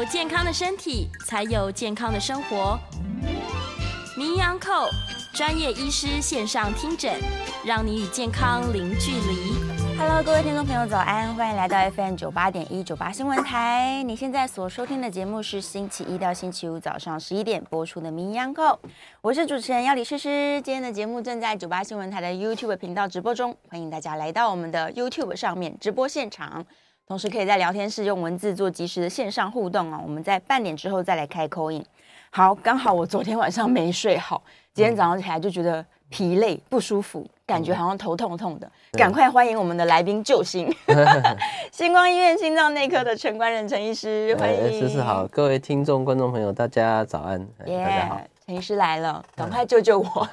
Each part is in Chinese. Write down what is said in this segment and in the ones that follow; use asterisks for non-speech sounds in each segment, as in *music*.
有健康的身体，才有健康的生活。名医 On Call 专业医师线上听诊，让你与健康零距离。Hello，各位听众朋友，早安！欢迎来到 FM 九八点一九八新闻台。你现在所收听的节目是星期一到星期五早上十一点播出的名医 On Call，我是主持人要李诗诗。今天的节目正在九八新闻台的 YouTube 频道直播中，欢迎大家来到我们的 YouTube 上面直播现场，同时可以在聊天室用文字做及时的线上互动哦。我们在半点之后再来开 call in。好，刚好我昨天晚上没睡好，今天早上起来就觉得疲累不舒服，感觉好像头痛痛的。*laughs* 赶快欢迎我们的来宾救星，*laughs* 星光医院心脏内科的陈冠仁陈医师，欢迎。诗诗好，各位听众观众朋友，大家早安，yeah, 大家好。陈医师来了，赶快救救我！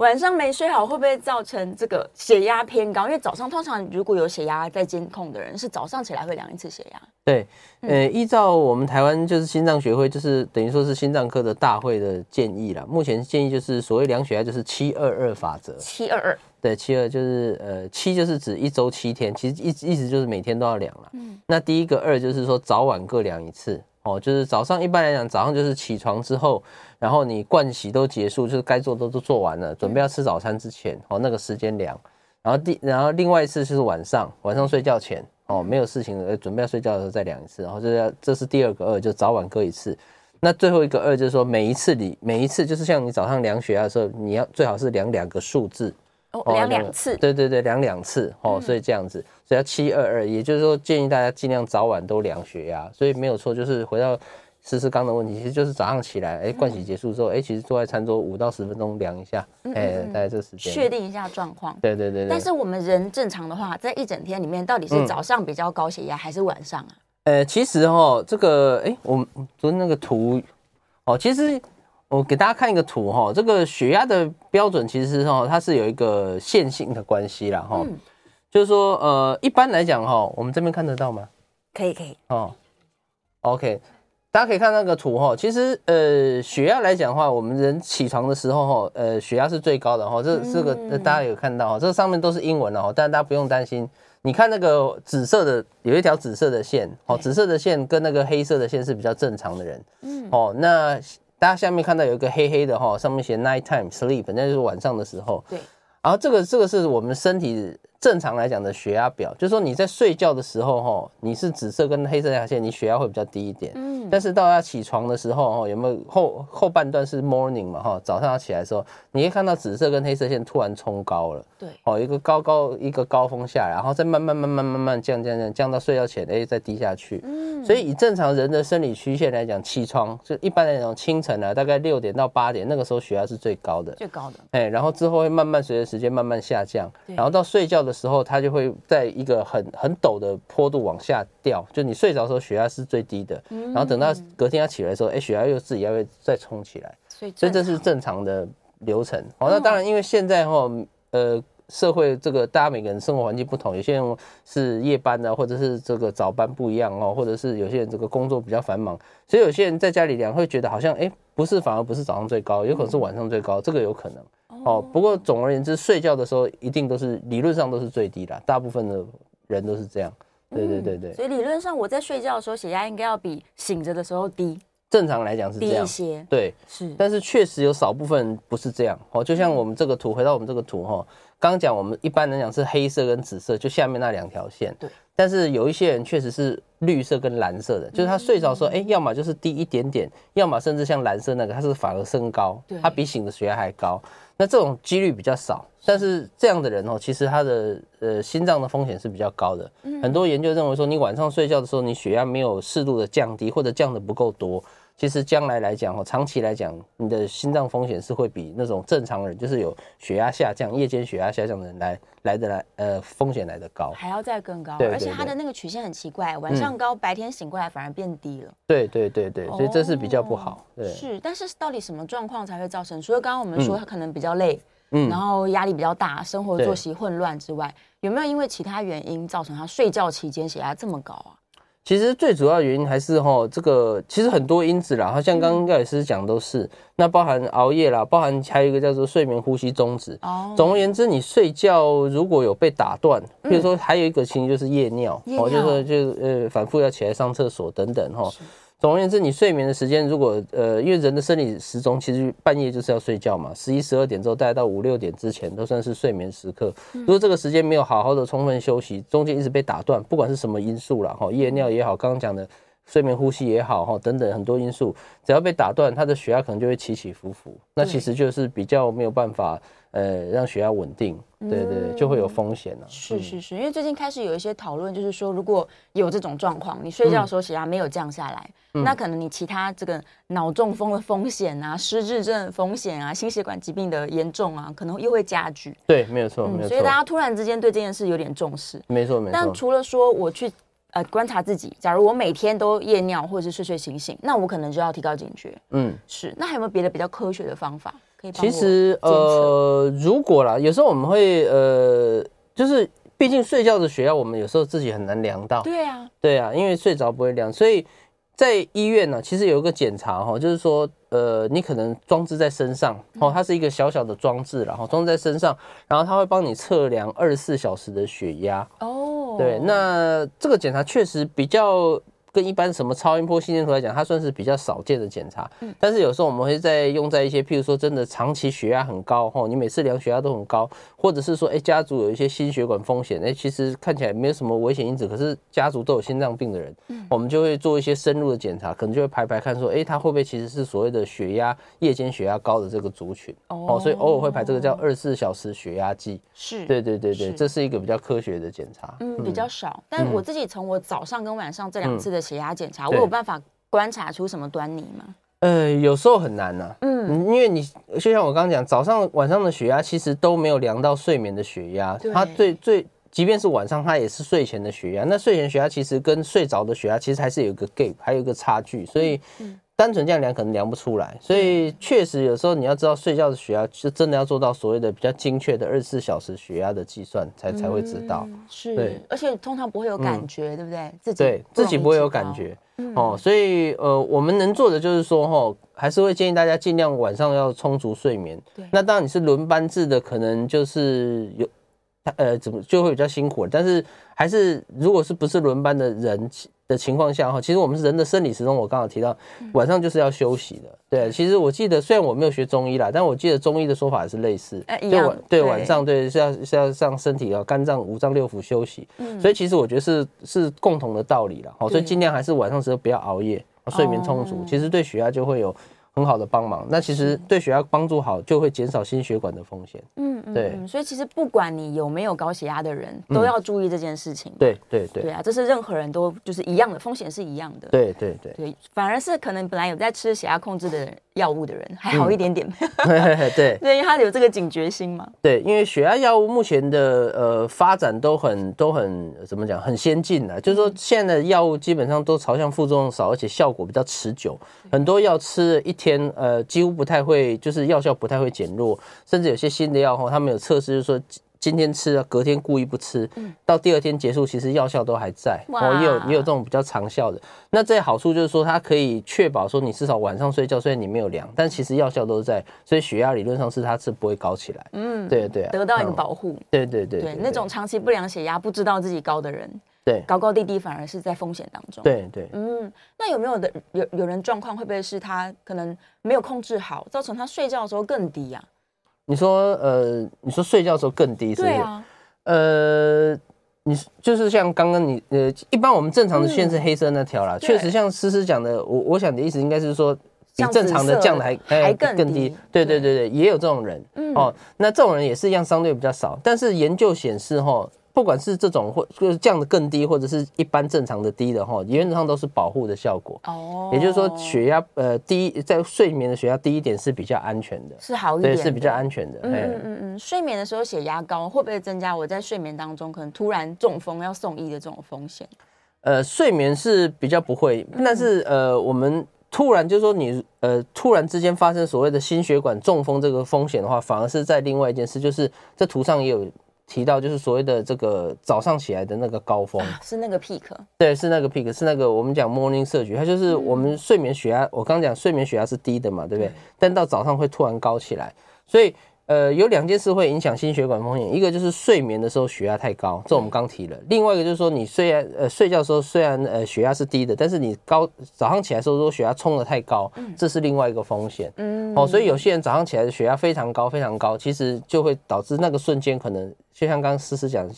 晚上没睡好会不会造成这个血压偏高？因为早上通常如果有血压在监控的人，是早上起来会量一次血压。对，呃，依照我们台湾就是心脏学会，就是等于说是心脏科的大会的建议啦。目前建议就是所谓量血压就是七二二法则。七二二。对，七二就是呃七就是指一周七天，其实意意思就是每天都要量了。嗯。那第一个二就是说早晚各量一次。哦，就是早上一般来讲，早上就是起床之后，然后你盥洗都结束，就是该做的都做完了，准备要吃早餐之前，哦，那个时间量。然后第，然后另外一次就是晚上，晚上睡觉前，哦，没有事情的，准备要睡觉的时候再量一次。然后这要，这是第二个二，就早晚各一次。那最后一个二就是说，每一次你每一次就是像你早上量血压的时候，你要最好是量两个数字。哦，量两次，对对对，量两次哦，所以这样子，所以要七二二，也就是说建议大家尽量早晚都量血压，所以没有错，就是回到诗诗刚的问题，其实就是早上起来，哎，盥洗结束之后，哎，其实坐在餐桌五到十分钟量一下，哎，大概这个时间，确定一下状况。对对对对。但是我们人正常的话，在一整天里面，到底是早上比较高血压，还是晚上啊？呃，其实哈，这个，哎，我们昨天那个图，哦，其实。我给大家看一个图哈，这个血压的标准其实是哈，它是有一个线性的关系啦哈，就是说呃，一般来讲哈，我们这边看得到吗？可以可以。哦，OK，大家可以看那个图哈，其实呃，血压来讲的话，我们人起床的时候哈，呃，血压是最高的哈，这这个大家有看到哈，这上面都是英文了哈，但是大家不用担心，你看那个紫色的有一条紫色的线哦，紫色的线跟那个黑色的线是比较正常的人，嗯，哦，那。大家下面看到有一个黑黑的哈，上面写 night time sleep，那就是晚上的时候。对，然后这个这个是我们身体。正常来讲的血压表，就是说你在睡觉的时候，哈，你是紫色跟黑色那条线，你血压会比较低一点。嗯。但是到要起床的时候，哈，有没有后后半段是 morning 嘛，哈，早上要起来的时候，你会看到紫色跟黑色线突然冲高了。对。哦，一个高高一个高峰下来，然后再慢慢慢慢慢慢降降降降到睡觉前，哎，再低下去。嗯。所以以正常人的生理曲线来讲，起床就一般来讲清晨啊，大概六点到八点那个时候血压是最高的。最高的。哎，然后之后会慢慢随着时间慢慢下降，然后到睡觉的。的时候，它就会在一个很很陡的坡度往下掉，就你睡着的时候血压是最低的，然后等到隔天要起来的时候，哎，血压又自己要会再冲起来，所以这是正常的流程。好，那当然，因为现在哈，呃，社会这个大家每个人生活环境不同，有些人是夜班的，或者是这个早班不一样哦，或者是有些人这个工作比较繁忙，所以有些人在家里量会觉得好像哎，不是，反而不是早上最高，有可能是晚上最高，这个有可能。哦，不过总而言之，睡觉的时候一定都是理论上都是最低的，大部分的人都是这样。对对对对。所以理论上我在睡觉的时候血压应该要比醒着的时候低。正常来讲是这样。低一些。对，是。但是确实有少部分不是这样。哦，就像我们这个图，回到我们这个图哈，刚刚讲我们一般来讲是黑色跟紫色，就下面那两条线。对。但是有一些人确实是绿色跟蓝色的，就是他睡着的时候，哎，要么就是低一点点，要么甚至像蓝色那个，它是反而升高，它比醒的血压还高。那这种几率比较少，但是这样的人哦，其实他的呃心脏的风险是比较高的。很多研究认为说，你晚上睡觉的时候，你血压没有适度的降低，或者降的不够多，其实将来来讲哦，长期来讲，你的心脏风险是会比那种正常人，就是有血压下降、夜间血压下降的人来来的来呃风险来的高，还要再更高。对，而且它的那个曲线很奇怪，晚上高，白天醒过来反而变低了。对对对对，所以这是比较不好。对，是，但是到底什么状况才会造成？除了刚刚我们说他可能比较累。嗯，然后压力比较大，生活作息混乱之外，有没有因为其他原因造成他睡觉期间血压这么高啊？其实最主要原因还是哈，这个其实很多因子啦，好像刚刚廖老师讲都是，嗯、那包含熬夜啦，包含还有一个叫做睡眠呼吸中止。哦，总而言之，你睡觉如果有被打断，比如说还有一个情形就是夜尿，哦、嗯，就是就呃反复要起来上厕所等等哈。总而言之，你睡眠的时间如果呃，因为人的生理时钟其实半夜就是要睡觉嘛，十一十二点之后，大概到五六点之前都算是睡眠时刻。如果这个时间没有好好的充分休息，中间一直被打断，不管是什么因素啦，哈，夜尿也好，刚刚讲的睡眠呼吸也好，哈，等等很多因素，只要被打断，他的血压可能就会起起伏伏，那其实就是比较没有办法。呃，让血压稳定，对对，对，就会有风险了。是是是，因为最近开始有一些讨论，就是说，如果有这种状况，你睡觉的时候血压没有降下来，嗯、那可能你其他这个脑中风的风险啊、失智症的风险啊、心血管疾病的严重啊，可能又会加剧。对，没有错，没有错。所以大家突然之间对这件事有点重视。没错，没错。但除了说我去呃观察自己，假如我每天都夜尿或者是睡睡醒醒，那我可能就要提高警觉。嗯，是。那还有没有别的比较科学的方法？其实呃，如果啦，有时候我们会呃，就是毕竟睡觉的血压，我们有时候自己很难量到。对啊，对啊，因为睡着不会量，所以在医院呢，其实有一个检查哈，就是说呃，你可能装置在身上哦，它是一个小小的装置，然后装置在身上，然后它会帮你测量二十四小时的血压。哦，对，那这个检查确实比较。跟一般什么超音波、心电图来讲，它算是比较少见的检查。嗯，但是有时候我们会在用在一些，譬如说真的长期血压很高，吼，你每次量血压都很高，或者是说，哎，家族有一些心血管风险，哎，其实看起来没有什么危险因子，可是家族都有心脏病的人，嗯，我们就会做一些深入的检查，可能就会排排看说，哎，他会不会其实是所谓的血压夜间血压高的这个族群，哦，所以偶尔会排这个叫二十四小时血压计，是，对对对对，这是一个比较科学的检查，嗯，比较少，但我自己从我早上跟晚上这两次的。血压检查，我有办法观察出什么端倪吗？呃，有时候很难呐、啊。嗯，因为你就像我刚刚讲，早上晚上的血压其实都没有量到睡眠的血压，它最最，即便是晚上，它也是睡前的血压。那睡前血压其实跟睡着的血压其实还是有一个 gap，还有一个差距，所以。嗯单纯这样量可能量不出来，所以确实有时候你要知道睡觉的血压，是真的要做到所谓的比较精确的二十四小时血压的计算，才才会知道。是，对，而且通常不会有感觉，对不对？自己对自己不会有感觉哦，所以呃，我们能做的就是说哈，还是会建议大家尽量晚上要充足睡眠。对，那当然你是轮班制的，可能就是有呃怎么就会比较辛苦，但是还是如果是不是轮班的人。的情况下哈，其实我们人的生理时钟，我刚好提到晚上就是要休息的。对，其实我记得，虽然我没有学中医啦，但我记得中医的说法也是类似，对晚对晚上对是要是要让身体啊肝脏五脏六腑休息。所以其实我觉得是是共同的道理了。好，所以尽量还是晚上时候不要熬夜，睡眠充足，其实对血压就会有。很好的帮忙，那其实对血压帮助好，就会减少心血管的风险。嗯嗯，对，所以其实不管你有没有高血压的人，都要注意这件事情。对对对，对啊，这是任何人都就是一样的风险是一样的。对对对对，反而是可能本来有在吃血压控制的药物的人还好一点点。*laughs* 对 *laughs* 对，因为他有这个警觉心嘛。对，因为血压药物目前的呃发展都很都很怎么讲，很先进的，就是说现在的药物基本上都朝向副作用少，而且效果比较持久。很多药吃了一天呃。几乎不太会，就是药效不太会减弱，甚至有些新的药后，他们有测试，就是说今天吃了，隔天故意不吃，到第二天结束，其实药效都还在。哦，也有也有这种比较长效的。那这些好处就是说，它可以确保说你至少晚上睡觉，虽然你没有量，但其实药效都在，所以血压理论上是它是不会高起来。嗯，对对，得到一个保护。对对对对，那种长期不量血压，不知道自己高的人。对，高高低低反而是在风险当中。对对，嗯，那有没有的有有人状况会不会是他可能没有控制好，造成他睡觉的时候更低呀？你说呃，你说睡觉的时候更低是不是？对啊。呃，你就是像刚刚你呃，一般我们正常的线是黑色那条啦，确实像思思讲的，我我想的意思应该是说比正常的降的还还更更低。对对对对，也有这种人哦。那这种人也是一样，相对比较少，但是研究显示哈。不管是这种或就是降的更低，或者是一般正常的低的哈，原则上都是保护的效果。哦，也就是说血压呃低，在睡眠的血压低一点是比较安全的，是好一点，对，是比较安全的。嗯嗯嗯嗯，睡眠的时候血压高会不会增加我在睡眠当中可能突然中风要送医的这种风险？呃，睡眠是比较不会，但是呃，我们突然就是说你呃突然之间发生所谓的心血管中风这个风险的话，反而是在另外一件事，就是这图上也有。提到就是所谓的这个早上起来的那个高峰，是那个 peak，对，是那个 peak，是那个我们讲 morning surge，它就是我们睡眠血压，我刚讲睡眠血压是低的嘛，对不对？但到早上会突然高起来，所以呃，有两件事会影响心血管风险，一个就是睡眠的时候血压太高，这我们刚提了；另外一个就是说，你虽然呃睡觉的时候虽然呃血压是低的，但是你高早上起来的时候如果血压冲的太高，这是另外一个风险。嗯，哦，所以有些人早上起来的血压非常高非常高，其实就会导致那个瞬间可能就像刚刚思思讲。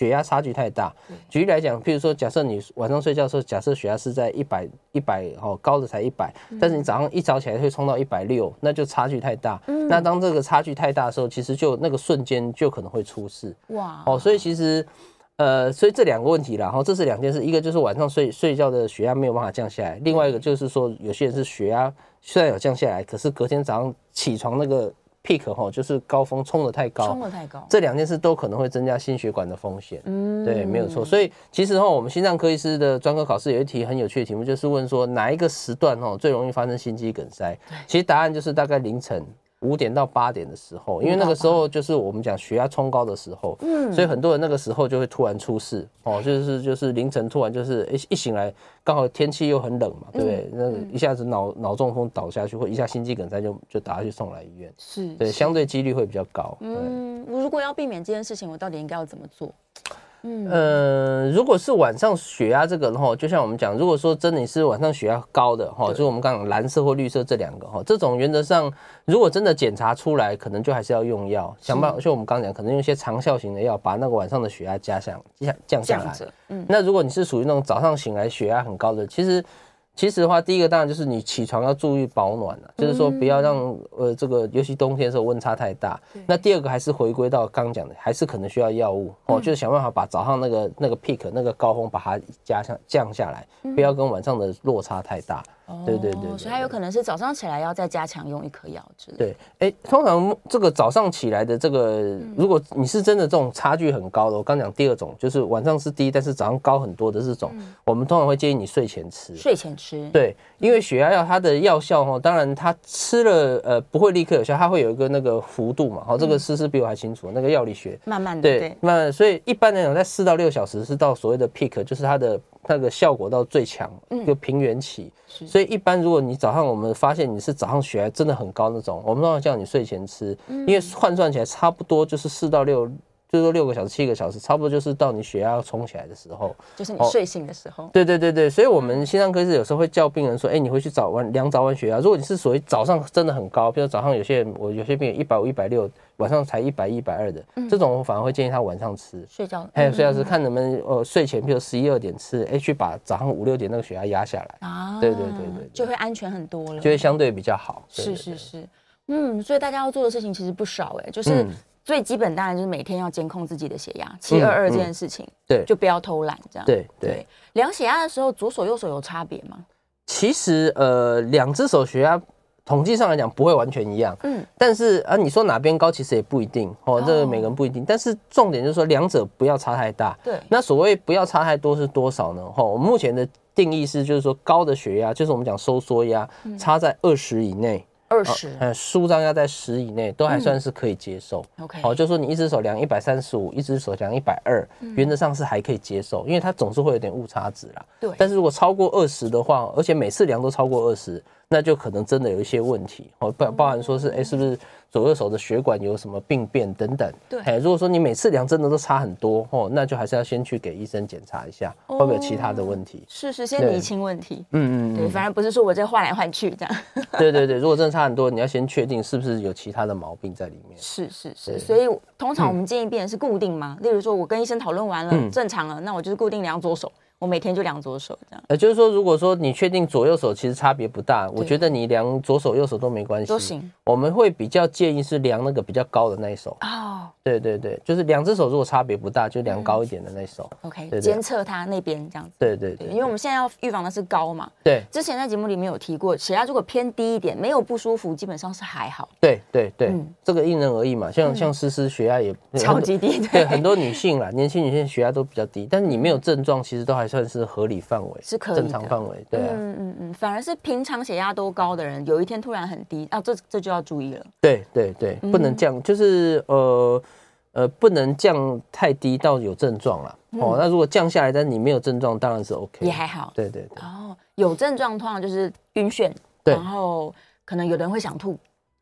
血压差距太大。举例来讲，譬如说，假设你晚上睡觉的时候，假设血压是在一百一百哦，高的才一百，但是你早上一早起来会冲到一百六，那就差距太大。嗯。那当这个差距太大的时候，其实就那个瞬间就可能会出事。哇。哦，所以其实，呃，所以这两个问题啦，然后这是两件事，一个就是晚上睡睡觉的血压没有办法降下来，另外一个就是说，有些人是血压虽然有降下来，可是隔天早上起床那个。Peak 哈，就是高峰冲得太高，冲得太高，这两件事都可能会增加心血管的风险。嗯，对，没有错。所以其实哈，我们心脏科医师的专科考试有一题很有趣的题目，就是问说哪一个时段哈最容易发生心肌梗塞？其实答案就是大概凌晨。五点到八点的时候，因为那个时候就是我们讲血压冲高的时候，嗯，所以很多人那个时候就会突然出事哦，就是就是凌晨突然就是一一醒来，刚好天气又很冷嘛，对不对？那一下子脑脑中风倒下去，或一下心肌梗塞就就打下去送来医院，是对，相对几率会比较高。嗯，我如果要避免这件事情，我到底应该要怎么做？嗯，呃，如果是晚上血压这个的话，就像我们讲，如果说真的是晚上血压高的哈，就是我们刚刚蓝色或绿色这两个哈，这种原则上，如果真的检查出来，可能就还是要用药，想办法，就我们刚刚讲，可能用一些长效型的药，把那个晚上的血压加下降降下来。嗯，那如果你是属于那种早上醒来血压很高的，其实。其实的话，第一个当然就是你起床要注意保暖了，就是说不要让呃这个，尤其冬天的时候温差太大。那第二个还是回归到刚讲的，还是可能需要药物哦，就是想办法把早上那个那个 peak 那个高峰把它加上降下来，不要跟晚上的落差太大。对对对，所以它有可能是早上起来要再加强用一颗药之类的。对，哎，通常这个早上起来的这个，如果你是真的这种差距很高的，我刚讲第二种就是晚上是低，但是早上高很多的这种，我们通常会建议你睡前吃。睡前吃。对，因为血压药它的药效哈，当然它吃了呃不会立刻有效，它会有一个那个幅度嘛。好，这个诗诗比我还清楚，那个药理学。慢慢的。对，那所以一般来讲，在四到六小时是到所谓的 peak，就是它的。那个效果到最强，就平原期。所以一般如果你早上我们发现你是早上血压真的很高那种，我们都要叫你睡前吃，因为换算起来差不多就是四到六。就是说六个小时、七个小时，差不多就是到你血压要冲起来的时候，就是你睡醒的时候。对对对对，所以我们心脏科是有时候会叫病人说：“哎，你回去早晚量早晚血压。如果你是属于早上真的很高，比如早上有些人，我有些病人一百五、一百六，晚上才一百一、一百二的，这种我反而会建议他晚上吃睡觉。还有睡觉时看能不能呃睡前，比如十一二点吃，哎，去把早上五六点那个血压压下来啊。对对对对，就会安全很多了，就会相对比较好。是是是，嗯，所以大家要做的事情其实不少哎，就是。最基本当然就是每天要监控自己的血压，七二二这件事情，对，就不要偷懒这样。对对，量血压的时候，左手右手有差别吗？其实呃，两只手血压统计上来讲不会完全一样，嗯，但是啊，你说哪边高其实也不一定哦，这个每个人不一定。但是重点就是说两者不要差太大。对，那所谓不要差太多是多少呢？哈，我们目前的定义是就是说高的血压就是我们讲收缩压差在二十以内。二十，嗯，舒张压在十以内，都还算是可以接受。OK，好，就说你一只手量一百三十五，一只手量一百二，原则上是还可以接受，因为它总是会有点误差值啦。对，但是如果超过二十的话，而且每次量都超过二十，那就可能真的有一些问题。哦，包包含说是，哎，是不是？左右手的血管有什么病变等等？对，哎，如果说你每次量真的都差很多哦，那就还是要先去给医生检查一下，会不会有其他的问题？是是，先厘清问题。嗯嗯，对，反而不是说我这换来换去这样。*laughs* 对对对，如果真的差很多，你要先确定是不是有其他的毛病在里面。是是是，所以通常我们建议病人是固定吗？例如说我跟医生讨论完了正常了，那我就是固定量左手。我每天就量左手这样，呃，就是说，如果说你确定左右手其实差别不大，我觉得你量左手右手都没关系，都行。我们会比较建议是量那个比较高的那一手。哦，对对对，就是两只手如果差别不大，就量高一点的那一手。OK，监测它那边这样子。对对对，因为我们现在要预防的是高嘛。对。之前在节目里面有提过，血压如果偏低一点，没有不舒服，基本上是还好。对对对，这个因人而异嘛。像像思思血压也超级低，对很多女性啦，年轻女性血压都比较低，但是你没有症状，其实都还算是合理。范围是可以正常范围，对、啊，嗯嗯嗯，反而是平常血压都高的人，有一天突然很低啊，这这就要注意了。对对对，不能降，嗯、就是呃呃，不能降太低到有症状了。嗯、哦，那如果降下来，但是你没有症状，当然是 OK，也还好。对对对。哦，有症状通常就是晕眩，对然后可能有的人会想吐。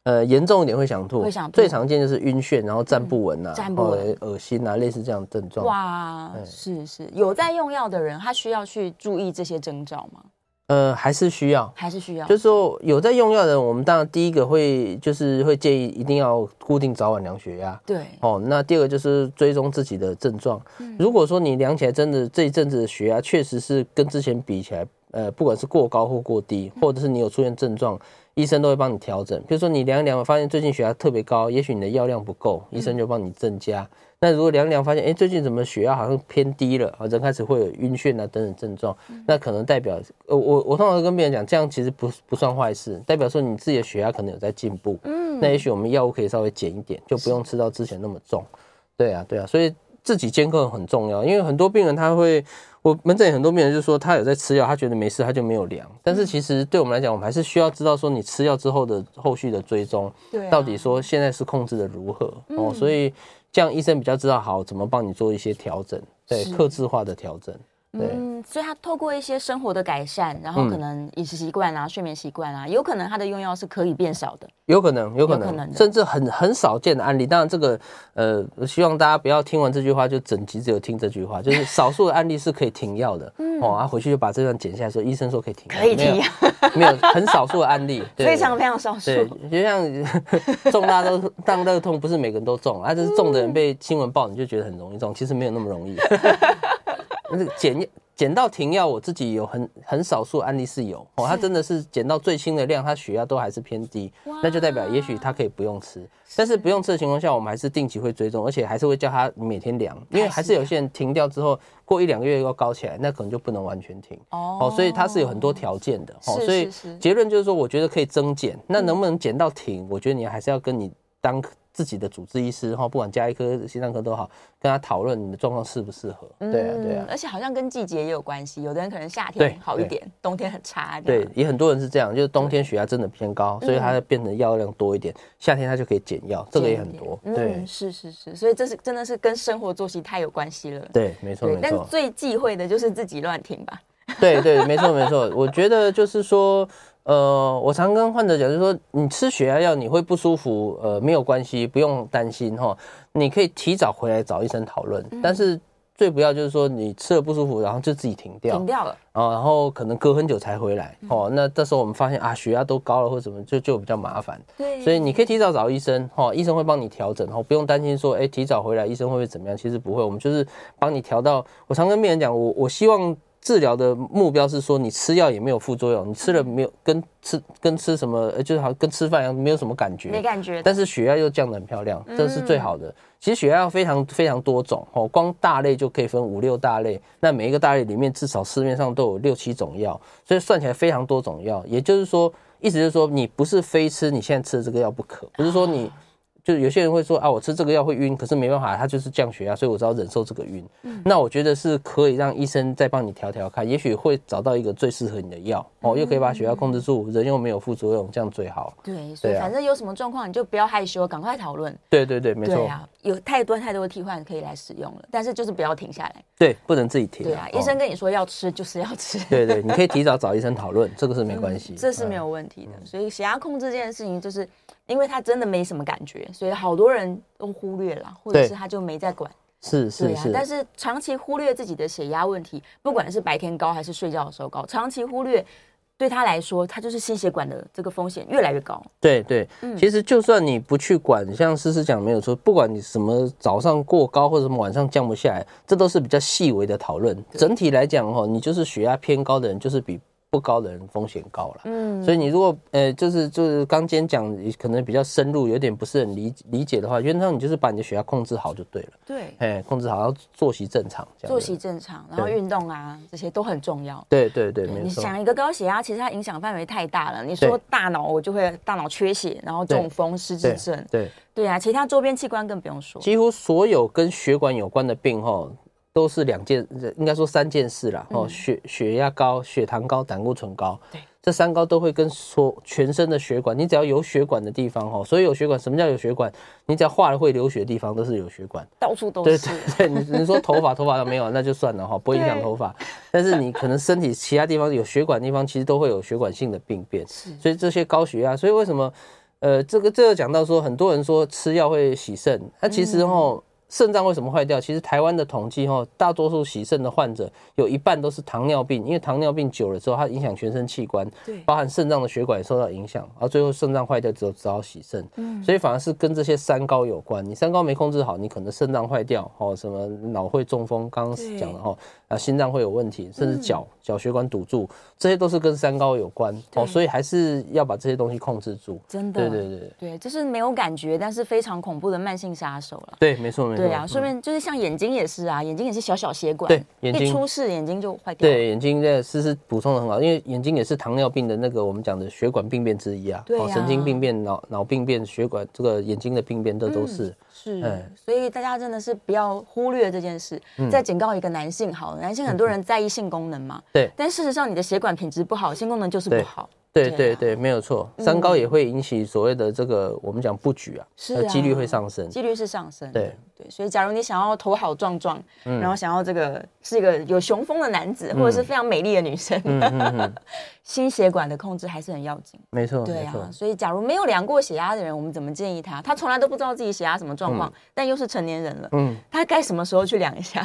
呃，严重一点会想吐，会想吐。最常见就是晕眩，然后站不稳啊，站不稳，恶心啊，类似这样的症状。哇，是是，有在用药的人，他需要去注意这些征兆吗？呃，还是需要，还是需要。就是说，有在用药的人，我们当然第一个会就是会建议一定要固定早晚量血压。对。哦，那第二个就是追踪自己的症状。嗯。如果说你量起来真的这一阵子的血压确实是跟之前比起来，呃，不管是过高或过低，或者是你有出现症状。医生都会帮你调整，比如说你量一量，发现最近血压特别高，也许你的药量不够，医生就帮你增加。嗯、那如果量一量发现，哎，最近怎么血压好像偏低了，啊，人开始会有晕眩啊等等症状，嗯、那可能代表，呃，我我通常跟病人讲，这样其实不不算坏事，代表说你自己的血压可能有在进步。嗯，那也许我们药物可以稍微减一点，就不用吃到之前那么重。对啊，对啊，所以自己监控很重要，因为很多病人他会。我门诊很多病人就说他有在吃药，他觉得没事，他就没有量。但是其实对我们来讲，我们还是需要知道说你吃药之后的后续的追踪，到底说现在是控制的如何哦。所以这样医生比较知道好怎么帮你做一些调整，对，克制化的调整。嗯，所以他透过一些生活的改善，然后可能饮食习惯啊、睡眠习惯啊，有可能他的用药是可以变少的。有可能，有可能，甚至很很少见的案例。当然，这个呃，希望大家不要听完这句话就整集只有听这句话，就是少数的案例是可以停药的。*laughs* 嗯，哦，他回去就把这段剪下来说，医生说可以停，可以停药，没有很少数的案例，*laughs* 非常非常少数。对，就像 *laughs* 中大都当乐痛，不是每个人都中，啊，就是中的人被新闻报，你就觉得很容易中，其实没有那么容易。那个减药。减到停药，我自己有很很少数案例是有。哦，他真的是减到最轻的量，他血压都还是偏低，那就代表也许他可以不用吃，但是不用吃的情况下，我们还是定期会追踪，而且还是会叫他每天量，因为还是有些人停掉之后过一两个月又高起来，那可能就不能完全停哦，所以它是有很多条件的哦，所以结论就是说，我觉得可以增减，那能不能减到停，我觉得你还是要跟你当。自己的主治医师哈，不管加一科、心脏科都好，跟他讨论你的状况适不适合。对啊，对啊，而且好像跟季节也有关系，有的人可能夏天好一点，冬天很差。对，也很多人是这样，就是冬天血压真的偏高，所以他变成药量多一点，夏天他就可以减药，这个也很多。对，是是是，所以这是真的是跟生活作息太有关系了。对，没错没错。但最忌讳的就是自己乱停吧。对对，没错没错，我觉得就是说。呃，我常跟患者讲，就是说你吃血压药你会不舒服，呃，没有关系，不用担心哈。你可以提早回来找医生讨论，但是最不要就是说你吃了不舒服，然后就自己停掉，停掉了，啊，然后可能隔很久才回来，哦，那这时候我们发现啊，血压都高了或者什么，就就比较麻烦。对，所以你可以提早找医生，哈，医生会帮你调整，哈，不用担心说，哎，提早回来医生会不会怎么样？其实不会，我们就是帮你调到。我常跟病人讲，我我希望。治疗的目标是说，你吃药也没有副作用，你吃了没有跟吃跟吃什么，就是好像跟吃饭一样，没有什么感觉，没感觉。但是血压又降得很漂亮，这是最好的。其实血压非常非常多种哦，光大类就可以分五六大类，那每一个大类里面至少市面上都有六七种药，所以算起来非常多种药。也就是说，意思就是说，你不是非吃你现在吃的这个药不可，不是说你。就有些人会说啊，我吃这个药会晕，可是没办法，它就是降血压，所以我只好忍受这个晕。嗯，那我觉得是可以让医生再帮你调调看，也许会找到一个最适合你的药哦，又可以把血压控制住，人又没有副作用，这样最好。对，所以反正有什么状况你就不要害羞，赶快讨论。对对对，没错。对啊，有太多太多的替换可以来使用了，但是就是不要停下来。对，不能自己停。对啊，医生跟你说要吃就是要吃。对对，你可以提早找医生讨论，这个是没关系，这是没有问题的。所以血压控制这件事情就是。因为他真的没什么感觉，所以好多人都忽略了，或者是他就没在管。是是是。但是长期忽略自己的血压问题，不管是白天高还是睡觉的时候高，长期忽略对他来说，他就是心血管的这个风险越来越高。对对，其实就算你不去管，像诗诗讲没有错，不管你什么早上过高或者什么晚上降不下来，这都是比较细微的讨论。整体来讲哈，你就是血压偏高的人，就是比。不高的人风险高了，嗯，所以你如果呃，就是就是刚今天讲可能比较深入，有点不是很理理解的话，原则上你就是把你的血压控制好就对了，对，哎，控制好，然后作息正常，这样。作息正常，然后运动啊这些都很重要，对对对。你想一个高血压，其实它影响范围太大了。你说大脑我就会大脑缺血，然后中风、失智症，对对。啊，其他周边器官更不用说，几乎所有跟血管有关的病哈。都是两件，应该说三件事啦。哦，血血压高、血糖高、胆固醇高，对，这三高都会跟说全身的血管，你只要有血管的地方，哈，所以有血管，什么叫有血管？你只要化了会流血的地方都是有血管，到处都是。对 *laughs* 对对，你你说头发头发都没有，那就算了哈，*laughs* 不会影响头发。但是你可能身体其他地方有血管的地方，其实都会有血管性的病变。是，所以这些高血压，所以为什么？呃，这个这个讲到说，很多人说吃药会洗肾，那其实齁。肾脏为什么坏掉？其实台湾的统计哈，大多数洗肾的患者有一半都是糖尿病，因为糖尿病久了之后，它影响全身器官，对，包含肾脏的血管也受到影响，而最后肾脏坏掉之后只好洗肾，嗯，所以反而是跟这些三高有关。你三高没控制好，你可能肾脏坏掉，哦，什么脑会中风，刚刚讲的哈，啊，心脏会有问题，甚至脚脚血管堵住，这些都是跟三高有关哦，所以还是要把这些东西控制住。真的，对对对对，这是没有感觉，但是非常恐怖的慢性杀手了。对，没错没错。对啊，顺便就是像眼睛也是啊，眼睛也是小小血管，对，眼睛一出事眼睛就坏掉。对，眼睛这思思补充的很好，因为眼睛也是糖尿病的那个我们讲的血管病变之一啊，对啊，神经病变、脑脑病变、血管这个眼睛的病变，这都是。是，所以大家真的是不要忽略这件事。再警告一个男性，好了，男性很多人在意性功能嘛，对，但事实上你的血管品质不好，性功能就是不好。对对对，没有错，三高也会引起所谓的这个我们讲不举啊，是几率会上升，几率是上升。对。对，所以假如你想要头好壮壮，然后想要这个是一个有雄风的男子，或者是非常美丽的女生，*laughs* 心血管的控制还是很要紧。没错，对啊，所以假如没有量过血压的人，我们怎么建议他？他从来都不知道自己血压什么状况，但又是成年人了，嗯，他该什么时候去量一下？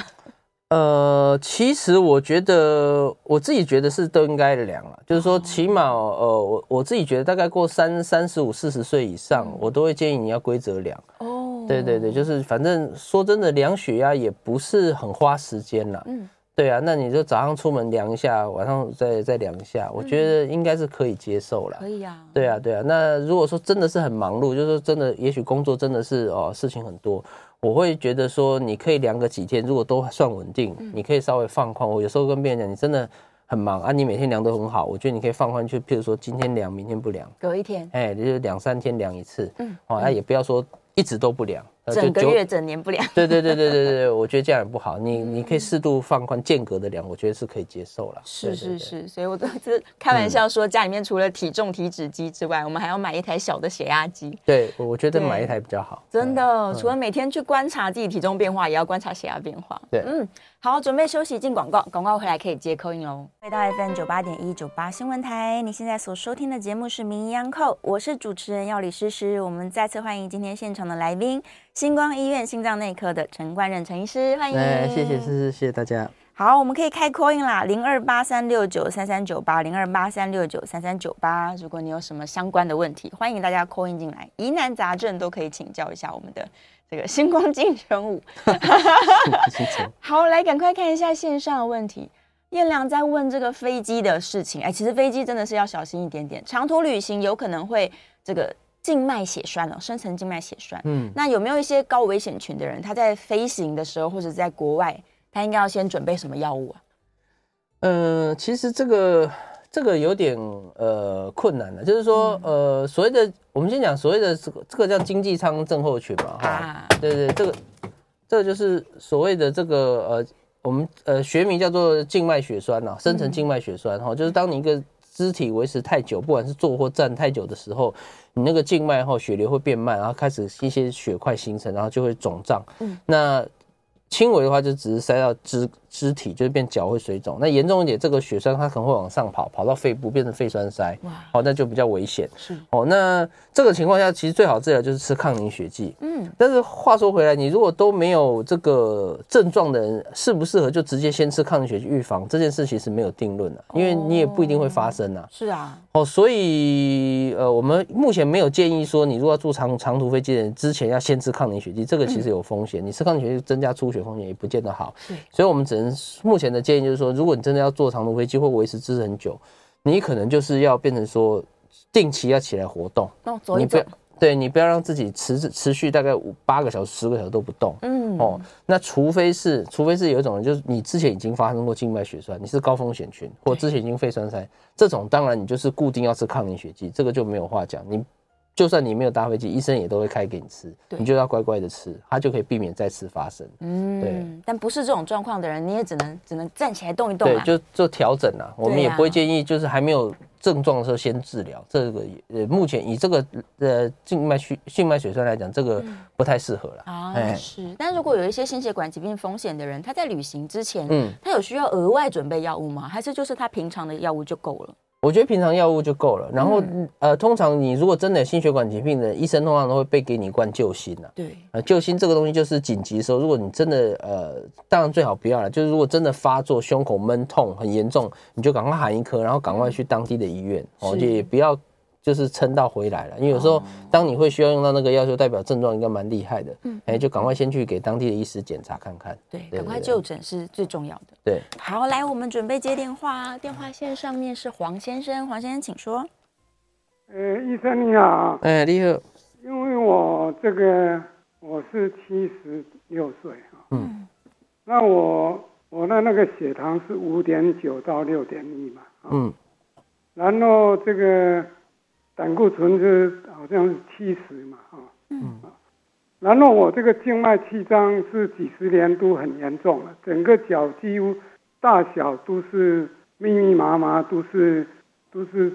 呃，其实我觉得我自己觉得是都应该量了，就是说起码呃，我我自己觉得大概过三三十五、四十岁以上，我都会建议你要规则量。哦，对对对，就是反正说真的，量血压也不是很花时间啦。嗯，对啊，那你就早上出门量一下，晚上再再量一下，我觉得应该是可以接受了。可以啊。对啊，对啊。那如果说真的是很忙碌，就是说真的，也许工作真的是哦事情很多。我会觉得说，你可以量个几天，如果都算稳定，你可以稍微放宽。我有时候跟别人讲，你真的很忙啊，你每天量都很好，我觉得你可以放宽，就譬如说今天量，明天不量，隔一天，哎，就是两三天量一次，嗯，哦，那也不要说一直都不量。整个月、整年不良，对对对对对对，我觉得这样也不好。你你可以适度放宽间隔的量，我觉得是可以接受了。是是是，所以我都是开玩笑说，家里面除了体重体脂机之外，我们还要买一台小的血压机。对，我觉得买一台比较好。真的，除了每天去观察自己体重变化，也要观察血压变化。对，嗯，好，准备休息进广告，广告回来可以接 call in 哦。回到 FM 九八点一九八新闻台，你现在所收听的节目是《名医央叩》，我是主持人药理诗诗。我们再次欢迎今天现场的来宾。星光医院心脏内科的陈冠任陈医师，欢迎。哎，谢谢，诗诗，谢谢大家。好，我们可以开 call in 啦，零二八三六九三三九八，零二八三六九三三九八。如果你有什么相关的问题，欢迎大家 call in 进来，疑难杂症都可以请教一下我们的这个星光金城武。*laughs* 好，来赶快看一下线上的问题。彦良在问这个飞机的事情，哎，其实飞机真的是要小心一点点，长途旅行有可能会这个。静脉血栓了，深层静脉血栓。嗯，那有没有一些高危险群的人，他在飞行的时候或者在国外，他应该要先准备什么药物啊？呃，其实这个这个有点呃困难的，就是说、嗯、呃所谓的我们先讲所谓的这个这个叫经济舱症候群嘛哈，啊、对，对对，这个这个就是所谓的这个呃我们呃学名叫做静脉血栓呐，深层静脉血栓哈，嗯、就是当你一个肢体维持太久，不管是坐或站太久的时候，你那个静脉后血流会变慢，然后开始一些血块形成，然后就会肿胀。嗯，那轻微的话就只是塞到肢。肢体就是变脚会水肿，那严重一点，这个血栓它可能会往上跑，跑到肺部变成肺栓塞，哇，好，那就比较危险。是哦，那这个情况下，其实最好治疗就是吃抗凝血剂。嗯，但是话说回来，你如果都没有这个症状的人，适不适合就直接先吃抗凝血剂预防这件事，其实没有定论的，因为你也不一定会发生啊。是啊，哦，所以呃，我们目前没有建议说，你如果要坐长长途飞机的人之前要先吃抗凝血剂，这个其实有风险，你吃抗凝血剂增加出血风险也不见得好。对，所以我们只能。目前的建议就是说，如果你真的要坐长途飞机或维持姿势很久，你可能就是要变成说定期要起来活动。哦，走一走。你不要，对，你不要让自己持持续大概五八个小时、十个小时都不动。嗯。哦，那除非是，除非是有一种人，就是你之前已经发生过静脉血栓，你是高风险群，或之前已经肺栓塞，这种当然你就是固定要吃抗凝血剂，这个就没有话讲。你。就算你没有搭飞机，医生也都会开给你吃，你就要乖乖的吃，它就可以避免再次发生。嗯，对。但不是这种状况的人，你也只能只能站起来动一动，啊。对，就做调整啊。我们也不会建议，就是还没有症状的时候先治疗。这个呃，目前以这个呃静脉血静脉血栓来讲，这个不太适合了。啊，嗯，是。但如果有一些心血管疾病风险的人，他在旅行之前，嗯，他有需要额外准备药物吗？还是就是他平常的药物就够了？我觉得平常药物就够了。然后、嗯、呃，通常你如果真的有心血管疾病的，医生通常都会备给你一罐救心啊。对，呃，救心这个东西就是紧急的时候，如果你真的呃，当然最好不要了。就是如果真的发作，胸口闷痛很严重，你就赶快喊一颗，然后赶快去当地的医院，哦，就也不要。就是撑到回来了，因为有时候当你会需要用到那个药，就代表症状应该蛮厉害的。嗯，哎，就赶快先去给当地的医师检查看看。对，赶快就诊是最重要的。对，好，来，我们准备接电话，电话线上面是黄先生，黄先生请说。呃，医生你好。哎，你好。因为我这个我是七十六岁哈。嗯。那我我的那个血糖是五点九到六点一嘛。嗯。然后这个。胆固醇是好像是七十嘛，哈，嗯，然后我这个静脉曲张是几十年都很严重了，整个脚几乎大小都是密密麻麻，都是都是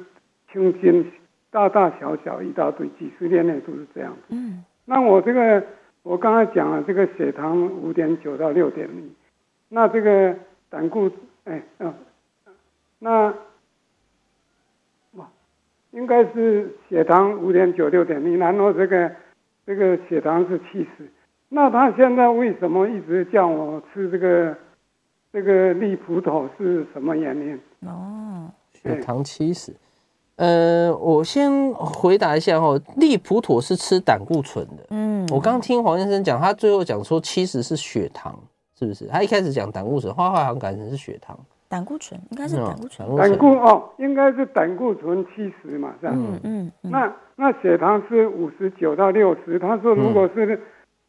青筋，大大小小一大堆，几十年内都是这样子。嗯，那我这个我刚才讲了，这个血糖五点九到六点零，那这个胆固，哎，嗯，那。应该是血糖五点九六点零，然后这个这个血糖是七十，那他现在为什么一直叫我吃这个这个利普妥是什么原因？哦，血糖七十，呃，我先回答一下哈，利普妥是吃胆固醇的。嗯，我刚听黄先生讲，他最后讲说七十是血糖，是不是？他一开始讲胆固醇，后来好像改成是血糖。胆固醇应该是胆固醇，胆固哦，应该是胆固醇七十嘛，这样。嗯嗯。那那血糖是五十九到六十，他说如果是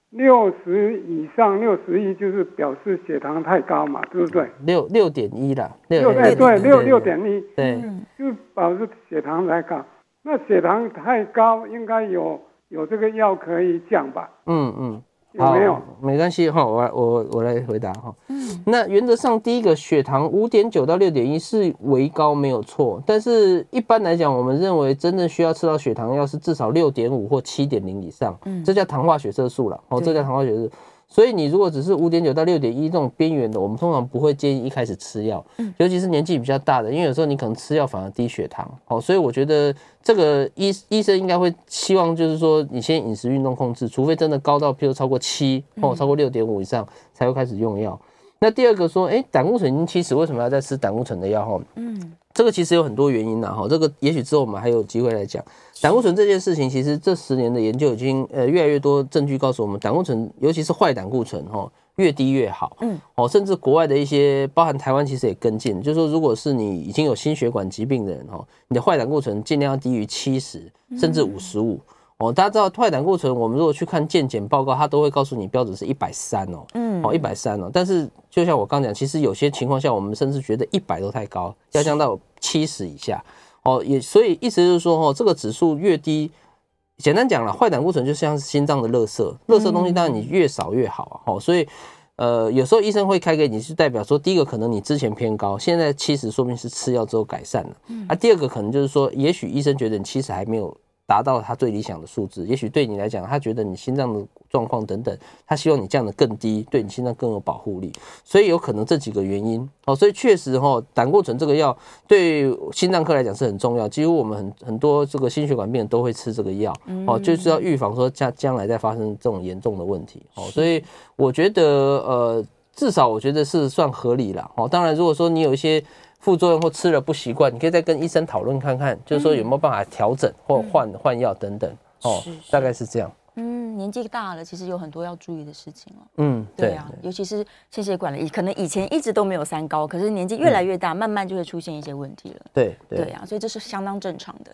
六十以上六十一，就是表示血糖太高嘛，对不对？六六点一啦，六对对六六点一，对，就表示血糖太高。那血糖太高，应该有有这个药可以降吧？嗯嗯。有没有？没关系哈，我我我来回答哈。嗯，那原则上第一个血糖五点九到六点一是微高没有错，但是一般来讲，我们认为真正需要吃到血糖要是至少六点五或七点零以上，嗯，这叫糖化血色素了，哦，这叫糖化血色素。所以你如果只是五点九到六点一这种边缘的，我们通常不会建议一开始吃药，尤其是年纪比较大的，因为有时候你可能吃药反而低血糖。哦，所以我觉得这个医医生应该会希望就是说你先饮食运动控制，除非真的高到譬如超过七或超过六点五以上才会开始用药。那第二个说，哎，胆固醇已经七十，为什么要再吃胆固醇的药？哈，嗯。这个其实有很多原因的哈，这个也许之后我们还有机会来讲胆固醇这件事情。其实这十年的研究已经呃越来越多证据告诉我们，胆固醇尤其是坏胆固醇哈越低越好。嗯，哦，甚至国外的一些包含台湾其实也跟进，就是说如果是你已经有心血管疾病的人哈，你的坏胆固醇尽量要低于七十甚至五十五。哦，大家知道坏胆固醇，我们如果去看健检报告，它都会告诉你标准是一百三哦，嗯，哦一百三了。但是就像我刚讲，其实有些情况下，我们甚至觉得一百都太高，要降到七十以下。哦，也所以意思就是说，哦，这个指数越低，简单讲了，坏胆固醇就像是心脏的垃圾，垃圾东西当然你越少越好啊。哦，所以呃，有时候医生会开给你，是代表说，第一个可能你之前偏高，现在七十说明是吃药之后改善了。嗯，啊，第二个可能就是说，也许医生觉得你七十还没有。达到他最理想的数字，也许对你来讲，他觉得你心脏的状况等等，他希望你降得更低，对你心脏更有保护力，所以有可能这几个原因。哦，所以确实哈，胆固醇这个药对心脏科来讲是很重要，几乎我们很很多这个心血管病人都会吃这个药哦，就是要预防说将将来再发生这种严重的问题。哦，所以我觉得呃，至少我觉得是算合理了哦，当然如果说你有一些。副作用或吃了不习惯，你可以再跟医生讨论看看，就是说有没有办法调整或换换药等等，哦，大概是这样。嗯，年纪大了，其实有很多要注意的事情了。嗯，对啊，尤其是心血管了，可能以前一直都没有三高，可是年纪越来越大，慢慢就会出现一些问题了。对对啊，所以这是相当正常的。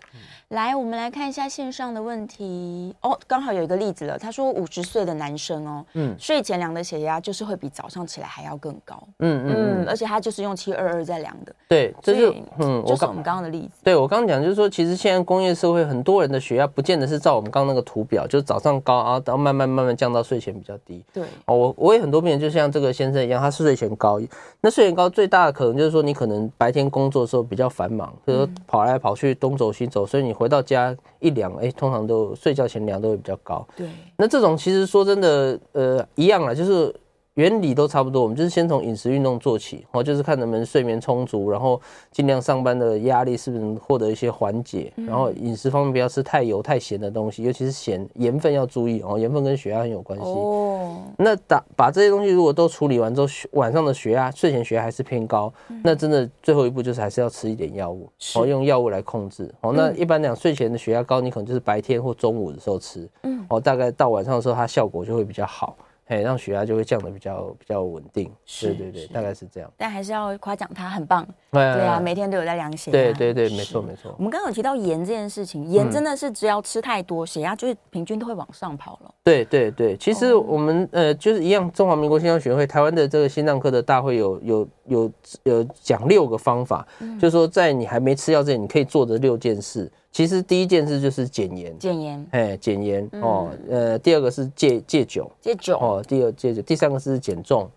来，我们来看一下线上的问题哦，刚好有一个例子了。他说五十岁的男生哦，嗯，睡前量的血压就是会比早上起来还要更高。嗯嗯，而且他就是用七二二在量的。对，这就嗯，就是我们刚刚的例子。对我刚刚讲就是说，其实现在工业社会很多人的血压不见得是照我们刚刚那个图表，就是早上。高啊，然后慢慢慢慢降到睡前比较低。对哦，我我也很多病人就像这个先生一样，他是睡前高。那睡前高最大的可能就是说，你可能白天工作的时候比较繁忙，比如说跑来跑去东走西走，所以你回到家一量，哎，通常都睡觉前量都会比较高。对，那这种其实说真的，呃，一样了，就是原理都差不多，我们就是先从饮食运动做起，哦，就是看能不能睡眠充足，然后尽量上班的压力是不是能获得一些缓解，然后饮食方面不要吃太油太咸的东西，尤其是咸盐分要注意哦，盐分跟血压很有关系。哦，那打把这些东西如果都处理完之后，晚上的血压、睡前血压还是偏高，那真的最后一步就是还是要吃一点药物，哦，用药物来控制。哦，那一般讲睡前的血压高，你可能就是白天或中午的时候吃，嗯，哦，大概到晚上的时候，它效果就会比较好。哎，让血压就会降得比较比较稳定，是对对对，大概是这样。但还是要夸奖他很棒，对啊，每天都有在量血压。对对对，没错没错。我们刚刚有提到盐这件事情，盐真的是只要吃太多，血压就是平均都会往上跑了。对对对，其实我们呃就是一样，中华民国心脏学会台湾的这个心脏科的大会有有有有讲六个方法，就是说在你还没吃药之前，你可以做的六件事。其实第一件事就是减盐，减盐，哎，减盐哦，呃，第二个是戒戒酒，戒酒。哦，第二戒酒，第三个是减重，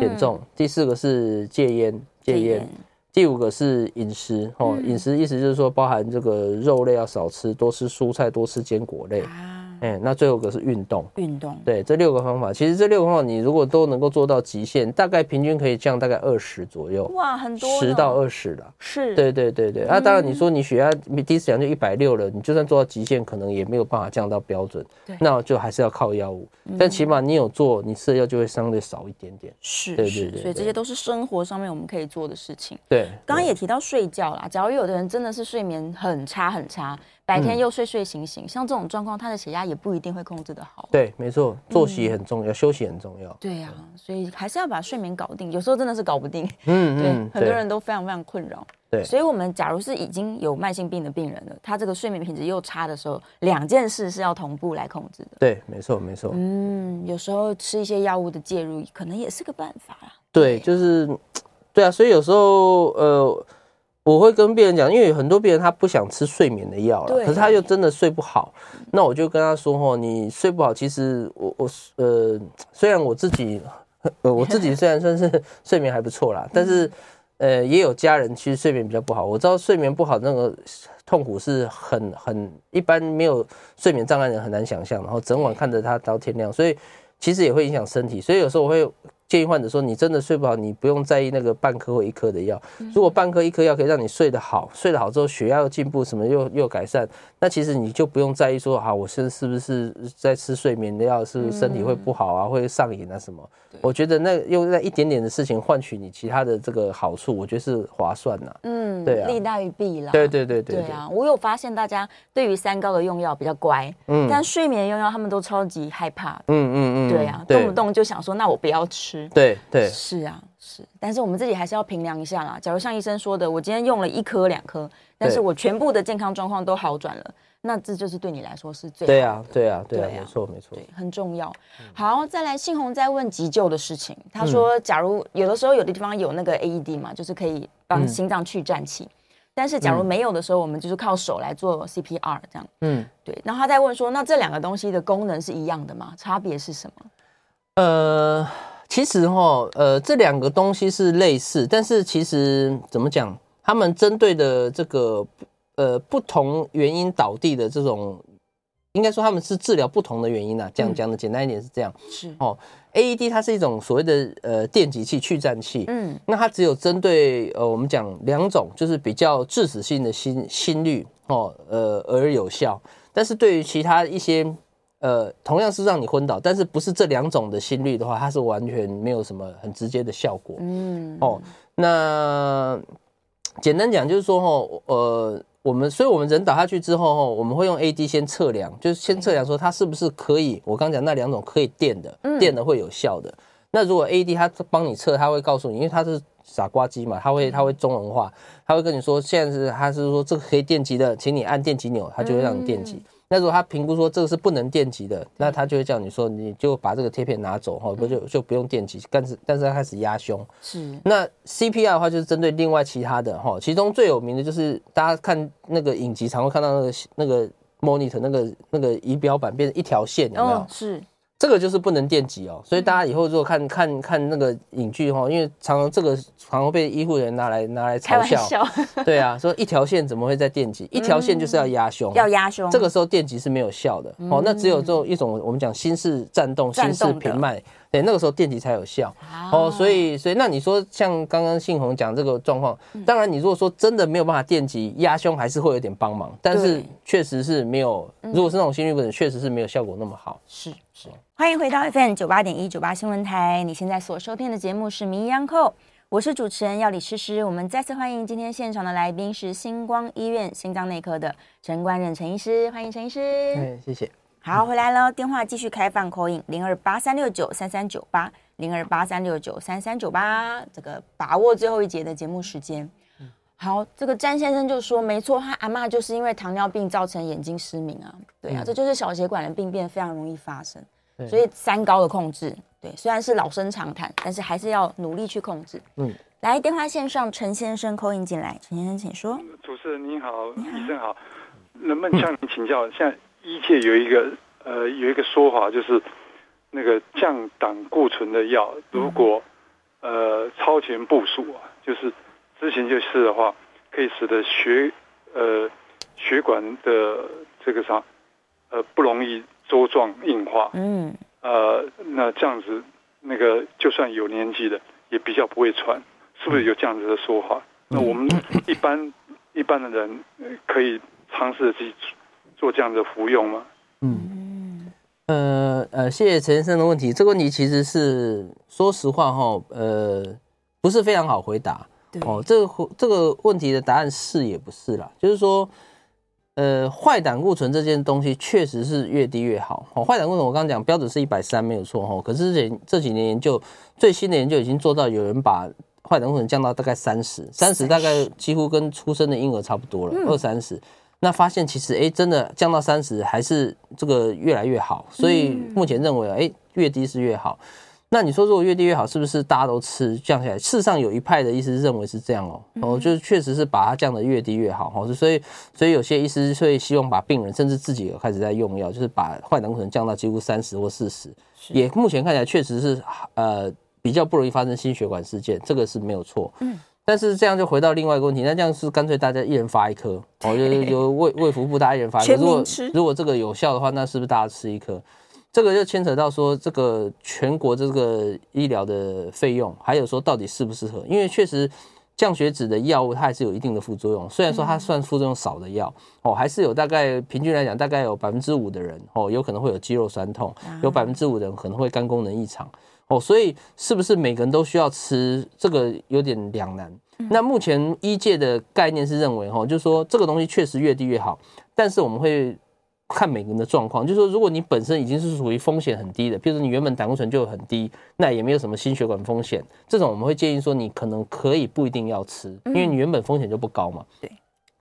减重，第四个是戒烟，戒烟，第五个是饮食哦，饮食意思就是说包含这个肉类要少吃，多吃蔬菜，多吃坚果类。哎，那最后一个是运动，运动，对，这六个方法，其实这六个方法你如果都能够做到极限，大概平均可以降大概二十左右，哇，很多，十到二十了，是，对对对对。那当然你说你血压第一次讲就一百六了，你就算做到极限，可能也没有办法降到标准，对，那就还是要靠药物，但起码你有做，你吃的药就会相对少一点点，是，对对对，所以这些都是生活上面我们可以做的事情。对，刚刚也提到睡觉啦，假如有的人真的是睡眠很差很差。白天又睡睡醒醒，像这种状况，他的血压也不一定会控制得好。对，没错，作息很重要，休息很重要。对呀，所以还是要把睡眠搞定。有时候真的是搞不定，嗯，对，很多人都非常非常困扰。对，所以我们假如是已经有慢性病的病人了，他这个睡眠品质又差的时候，两件事是要同步来控制的。对，没错，没错。嗯，有时候吃一些药物的介入，可能也是个办法啦。对，就是，*tsk* 对啊，所以有时候，呃。我会跟病人讲，因为很多病人他不想吃睡眠的药了，可是他又真的睡不好，那我就跟他说：吼，你睡不好，其实我我呃，虽然我自己 *laughs* 呃我自己虽然算是 *laughs* 睡眠还不错啦，但是呃也有家人其实睡眠比较不好。我知道睡眠不好那个痛苦是很很一般没有睡眠障碍的人很难想象，然后整晚看着他到天亮，所以其实也会影响身体。所以有时候我会。建议患者说：“你真的睡不好，你不用在意那个半颗或一颗的药。如果半颗、一颗药可以让你睡得好，睡得好之后血压又进步，什么又又改善，那其实你就不用在意说啊，我现在是不是在吃睡眠的药，是不是身体会不好啊，会上瘾啊什么？我觉得那用那一点点的事情换取你其他的这个好处，我觉得是划算的。嗯，对啊，利大于弊啦。对对对对对啊！我有发现大家对于三高的用药比较乖，嗯，但睡眠用药他们都超级害怕。嗯嗯嗯，对啊，动不动就想说那我不要吃。对对。是啊，是，但是我们自己还是要评量一下啦。假如像医生说的，我今天用了一颗两颗，但是我全部的健康状况都好转了，那这就是对你来说是最好的。对啊，对啊，对啊，没错，没错，对，很重要。好，再来，信宏在问急救的事情。他说，假如有的时候有的地方有那个 AED 嘛，就是可以帮心脏去颤器，但是假如没有的时候，我们就是靠手来做 CPR 这样。嗯，对。然后他在问说，那这两个东西的功能是一样的吗？差别是什么？呃。其实哈，呃，这两个东西是类似，但是其实怎么讲，他们针对的这个呃不同原因倒地的这种，应该说他们是治疗不同的原因啊。讲讲的简单一点是这样，是哦，AED 它是一种所谓的呃电击器去颤器，嗯，那它只有针对呃我们讲两种就是比较致死性的心心率哦，呃而有效，但是对于其他一些。呃，同样是让你昏倒，但是不是这两种的心率的话，它是完全没有什么很直接的效果。嗯，哦，那简单讲就是说，哦，呃，我们，所以我们人倒下去之后，哦，我们会用 AED 先测量，就是先测量说它是不是可以，我刚讲那两种可以电的，电的会有效的。那如果 AED 它帮你测，它会告诉你，因为它是傻瓜机嘛，它会它会中文化，它会跟你说，现在是它是说这个可以电击的，请你按电击钮，它就会让你电击。那如果他评估说这个是不能电极的，那他就会叫你说，你就把这个贴片拿走哈，不就就不用电极，但是但是他开始压胸。是。那 CPR 的话就是针对另外其他的哈，其中最有名的就是大家看那个影集常会看到那个那个 monitor 那个那个仪表板变成一条线，有没有？是。这个就是不能电击哦，所以大家以后如果看看看那个影剧哈，因为常常这个常常被医护人员拿来拿来嘲笑，*laughs* 对啊，说一条线怎么会在电击？一条线就是要压胸，要压胸，这个时候电击是没有效的。哦，那只有这种一种我们讲心室颤动、心室平脉。对，那个时候电击才有效哦，所以所以那你说像刚刚信宏讲这个状况，当然你如果说真的没有办法电击压胸，还是会有点帮忙，但是确实是没有，如果是那种心律不整，确实是没有效果那么好。是是，欢迎回到 FM 九八点一九八新闻台，你现在所收听的节目是《名医央叩》，我是主持人药理诗诗，我们再次欢迎今天现场的来宾是星光医院心脏内科的陈冠任陈医师，欢迎陈医师。哎，谢谢。好，回来了，电话继续开放 call in 零二八三六九三三九八零二八三六九三三九八，这个把握最后一节的节目时间。好，这个詹先生就说，没错，他阿妈就是因为糖尿病造成眼睛失明啊，对啊，嗯、这就是小血管的病变非常容易发生，所以三高的控制，对，虽然是老生常谈，但是还是要努力去控制。嗯，来电话线上陈先生 call in 进来，陈先生请说。主持人您好，你好医生好，能不能向您请教？现在。医界有一个呃有一个说法，就是那个降胆固醇的药，如果呃超前部署啊，就是之前就吃的话，可以使得血呃血管的这个啥呃不容易粥状硬化。嗯。呃，那这样子那个就算有年纪的也比较不会喘，是不是有这样子的说法？那我们一般一般的人可以尝试自己。做这样的服用吗？嗯，呃呃，谢谢陈先生的问题。这个问题其实是说实话哈，呃，不是非常好回答。对哦，这个这个问题的答案是也不是啦，就是说，呃，坏胆固醇这件东西确实是越低越好。哦，坏胆固醇我刚刚讲标准是一百三没有错哈，可是这这几年研究最新的研究已经做到有人把坏胆固醇降到大概三十，三十大概几乎跟出生的婴儿差不多了，二三十。那发现其实哎，真的降到三十还是这个越来越好，所以目前认为哎，越低是越好。那你说如果越低越好，是不是大家都吃降下来？事实上有一派的医师认为是这样哦，哦，就是确实是把它降得越低越好哈。所以所以有些医师会希望把病人甚至自己也开始在用药，就是把坏胆固醇降到几乎三十或四十，也目前看起来确实是呃比较不容易发生心血管事件，这个是没有错。嗯。但是这样就回到另外一个问题，那这样是干脆大家一人发一颗，哦，就是由卫卫福部大家一人发一颗。如果如果这个有效的话，那是不是大家吃一颗？这个就牵扯到说这个全国这个医疗的费用，还有说到底适不适合？因为确实降血脂的药物它还是有一定的副作用，虽然说它算副作用少的药，哦，还是有大概平均来讲大概有百分之五的人哦有可能会有肌肉酸痛，有百分之五的人可能会肝功能异常。哦，所以是不是每个人都需要吃？这个有点两难。那目前医界的概念是认为，哈，就是说这个东西确实越低越好，但是我们会看每个人的状况。就是说，如果你本身已经是属于风险很低的，譬如说你原本胆固醇就很低，那也没有什么心血管风险，这种我们会建议说你可能可以不一定要吃，因为你原本风险就不高嘛。对。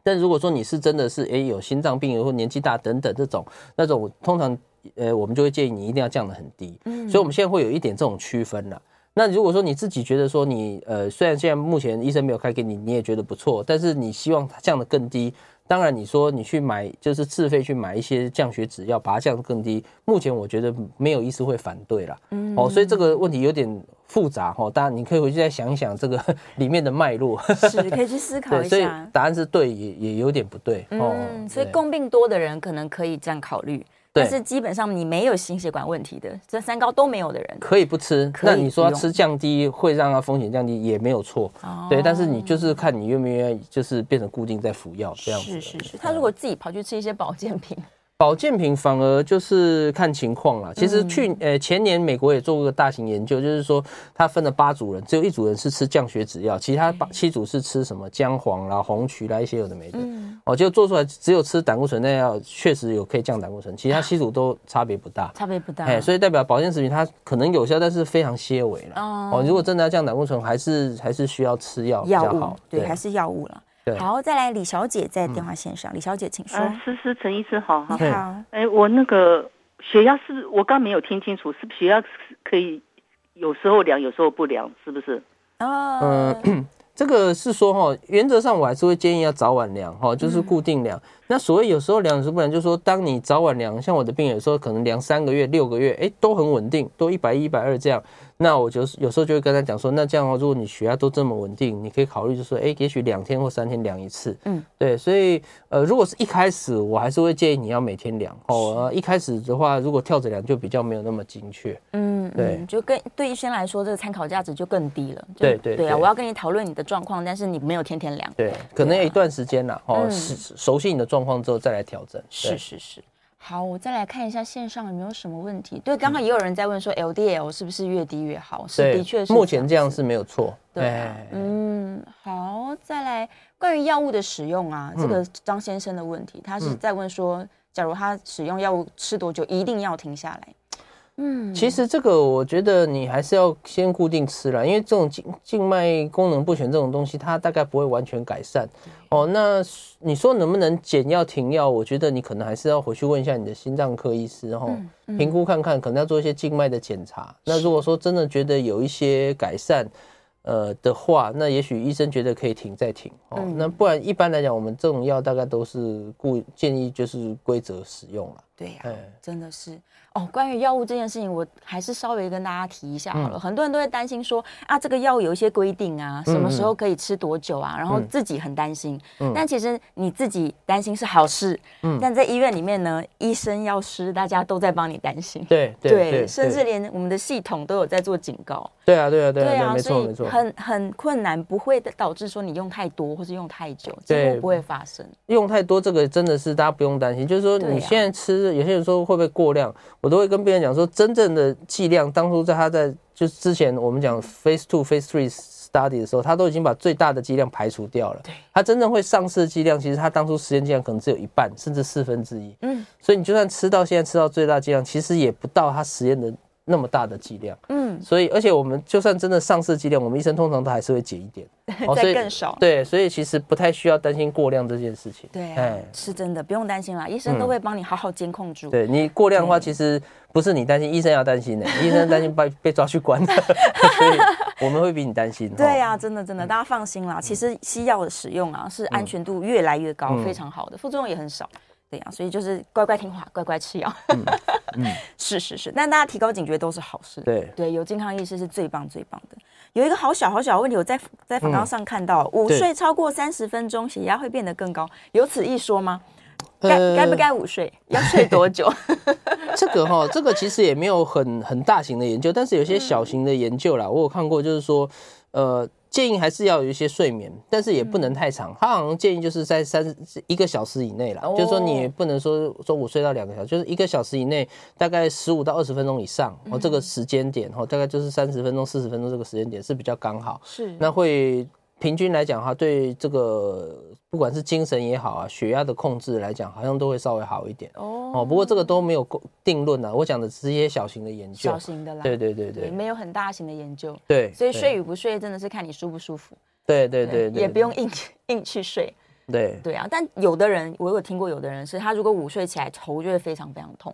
但如果说你是真的是诶有心脏病或年纪大等等这种，那种通常。呃，我们就会建议你一定要降得很低，嗯，所以我们现在会有一点这种区分了。那如果说你自己觉得说你呃，虽然现在目前医生没有开给你，你也觉得不错，但是你希望它降得更低，当然你说你去买就是自费去买一些降血脂药，把它降得更低，目前我觉得没有医师会反对啦。嗯，哦，所以这个问题有点复杂哈，当然你可以回去再想一想这个 *laughs* 里面的脉络，是可以去思考 *laughs* 一下。所以答案是对，也也有点不对。嗯，所以共病多的人可能可以这样考虑。但是基本上你没有心血管问题的，这三高都没有的人可以不吃。那你说吃降低会让它风险降低也没有错，对。但是你就是看你愿不愿意，就是变成固定在服药这样子。是是是，他如果自己跑去吃一些保健品。保健品反而就是看情况啦。其实去呃前年美国也做过个大型研究，就是说他分了八组人，只有一组人是吃降血脂药，其他八七组是吃什么姜黄啦、红曲啦一些有的没的。哦，就做出来只有吃胆固醇那药确实有可以降胆固醇，其他 *laughs* 七组都差别不大。差别不大。哎，所以代表保健食品它可能有效，但是非常些微了。哦，如果真的要降胆固醇，还是还是需要吃药比较好。对，还是药物了。对好，再来李小姐在电话线上，嗯、李小姐请说。思思陈医师好，你好。哎，我那个血压是，我刚没有听清楚，是不是血压可以有时候量，有时候不量，是不是？哦，嗯，*clears throat* 这个是说哈，原则上我还是会建议要早晚量哈，就是固定量。嗯、那所谓有时候量有时候不量，就是说当你早晚量，像我的病人有时候可能量三个月、六个月，哎，都很稳定，都一百一、一百二这样。那我就是有时候就会跟他讲说，那这样的话，如果你血压都这么稳定，你可以考虑就是说，哎，也许两天或三天量一次。嗯，对，所以呃，如果是一开始，我还是会建议你要每天量哦。一开始的话，如果跳着量就比较没有那么精确。嗯，对，就跟对医生来说，这个参考价值就更低了。对对对啊，我要跟你讨论你的状况，但是你没有天天量。对，可能有一段时间了哦，熟熟悉你的状况之后再来调整。是是是。好，我再来看一下线上有没有什么问题。对，刚刚也有人在问说，LDL 是不是越低越好？是，的确是。目前这样是没有错。对，嗯，好，再来关于药物的使用啊，这个张先生的问题，他是在问说，假如他使用药物吃多久一定要停下来？嗯，其实这个我觉得你还是要先固定吃了，因为这种静静脉功能不全这种东西，它大概不会完全改善。哦，那你说能不能减药停药？我觉得你可能还是要回去问一下你的心脏科医师，然后评估看看，可能要做一些静脉的检查。那如果说真的觉得有一些改善，呃的话，那也许医生觉得可以停再停。哦，那不然一般来讲，我们这种药大概都是固建议就是规则使用了。对呀，真的是。哦，关于药物这件事情，我还是稍微跟大家提一下好了。嗯、很多人都会担心说啊，这个药物有一些规定啊，什么时候可以吃多久啊，嗯、然后自己很担心。嗯、但其实你自己担心是好事。嗯。但在医院里面呢，医生、药师大家都在帮你担心。对对对，对，甚至连我们的系统都有在做警告。对啊对啊对啊，对啊，没错没错。很很困难，不会导致说你用太多或是用太久，这不会发生。用太多这个真的是大家不用担心，就是说你现在吃，啊、有些人说会不会过量，我都会跟病人讲说。真正的剂量，当初在他在就是之前我们讲 phase two、phase three study 的时候，他都已经把最大的剂量排除掉了。对，他真正会上市的剂量，其实他当初实验剂量可能只有一半，甚至四分之一。嗯，所以你就算吃到现在吃到最大剂量，其实也不到他实验的那么大的剂量。嗯，所以而且我们就算真的上市剂量，我们医生通常都还是会减一点。*laughs* 再更少，对，所以其实不太需要担心过量这件事情。对，哎，是真的，不用担心啦，医生都会帮你好好监控住。对，你过量的话，其实不是你担心，医生要担心的，*laughs* 医生担心被被抓去关的，*laughs* 所以我们会比你担心。对呀，真的真的，大家放心啦。其实西药的使用啊，是安全度越来越高，非常好的，副作用也很少。对呀，所以就是乖乖听话，乖乖吃药。嗯，是 *laughs* 是是，但大家提高警觉都是好事。对对，有健康意识是最棒最棒的。有一个好小好小的问题，我在在访谈上看到，午睡超过三十分钟，血压会变得更高，有此一说吗？该该不该午睡？要睡多久？*laughs* 这个哈，这个其实也没有很很大型的研究，但是有些小型的研究啦，我有看过，就是说，呃。建议还是要有一些睡眠，但是也不能太长。他好像建议就是在三一个小时以内啦，就是说你不能说中午睡到两个小时，就是一个小时以内，大概十五到二十分钟以上，哦，这个时间点哦，大概就是三十分钟、四十分钟这个时间点是比较刚好。是，那会。平均来讲的话，对这个不管是精神也好啊，血压的控制来讲，好像都会稍微好一点哦。哦，不过这个都没有定论啊。我讲的只是一些小型的研究，小型的啦。对对对对，没有很大型的研究。对，所以睡与不睡真的是看你舒不舒服。对对对，也不用硬硬去睡。对对啊，但有的人我有听过，有的人是他如果午睡起来头就会非常非常痛。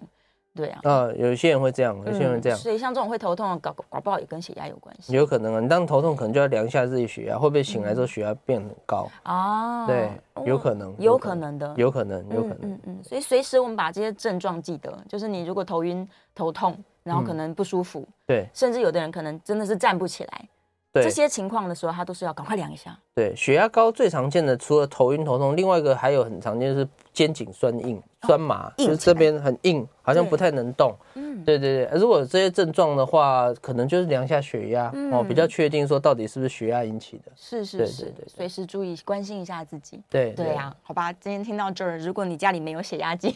对啊，啊，有些人会这样，有些人会这样，所以像这种会头痛的，搞搞不好也跟血压有关系。有可能啊，你当头痛可能就要量一下自己血压，会不会醒来之后血压变很高啊？对，有可能，有可能的，有可能，有可能。嗯嗯，所以随时我们把这些症状记得，就是你如果头晕、头痛，然后可能不舒服，对，甚至有的人可能真的是站不起来。对这些情况的时候，他都是要赶快量一下。对，血压高最常见的，除了头晕头痛，另外一个还有很常见的是肩颈酸硬、酸麻，哦、就是这边很硬，好像不太能动。嗯，对对对。如果这些症状的话，可能就是量一下血压、嗯、哦，比较确定说到底是不是血压引起的。是是是，对对对，随时注意关心一下自己。对对呀，好吧，今天听到这儿，如果你家里没有血压计。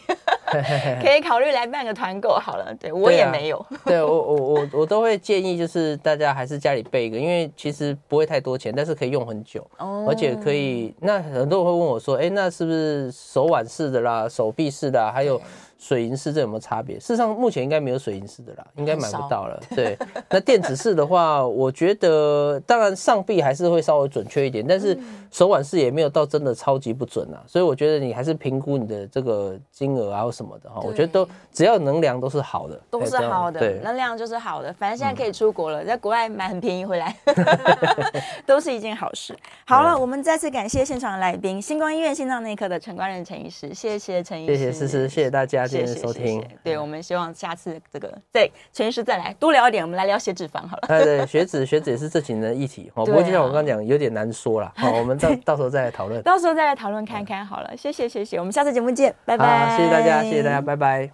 *laughs* 可以考虑来办个团购好了，对我也没有。*laughs* 对，我我我我都会建议，就是大家还是家里备一个，因为其实不会太多钱，但是可以用很久，哦、而且可以。那很多人会问我说，哎，那是不是手腕式的啦，手臂式的，还有水银式这有没有差别？事实上目前应该没有水银式的啦，应该买不到了。对，那电子式的话，我觉得当然上臂还是会稍微准确一点，但是手腕式也没有到真的超级不准啊。所以我觉得你还是评估你的这个金额啊或什么的哈，我觉得都只要能量都是好的，都是好的，对，能量就是好的。反正现在可以出国了，在国外买很便宜回来，*laughs* *laughs* 都是一件好事。好了，我们再次感谢现场的来宾，星光医院心脏内科的陈冠仁陈医师，谢谢陈医师，谢谢思思，谢谢大家今天的收听。对，我们希望下次这个对陈医师再来多聊一点，我们来聊血脂肪好了。对对，血脂血脂也是这几年的议题哦。不过就像我刚刚讲，有点难说了。好，*laughs* 我们到到时候再来讨论，到时候再来讨论看看好了。谢谢谢谢，我们下次节目见，拜拜。谢谢大家，谢谢大家，拜拜。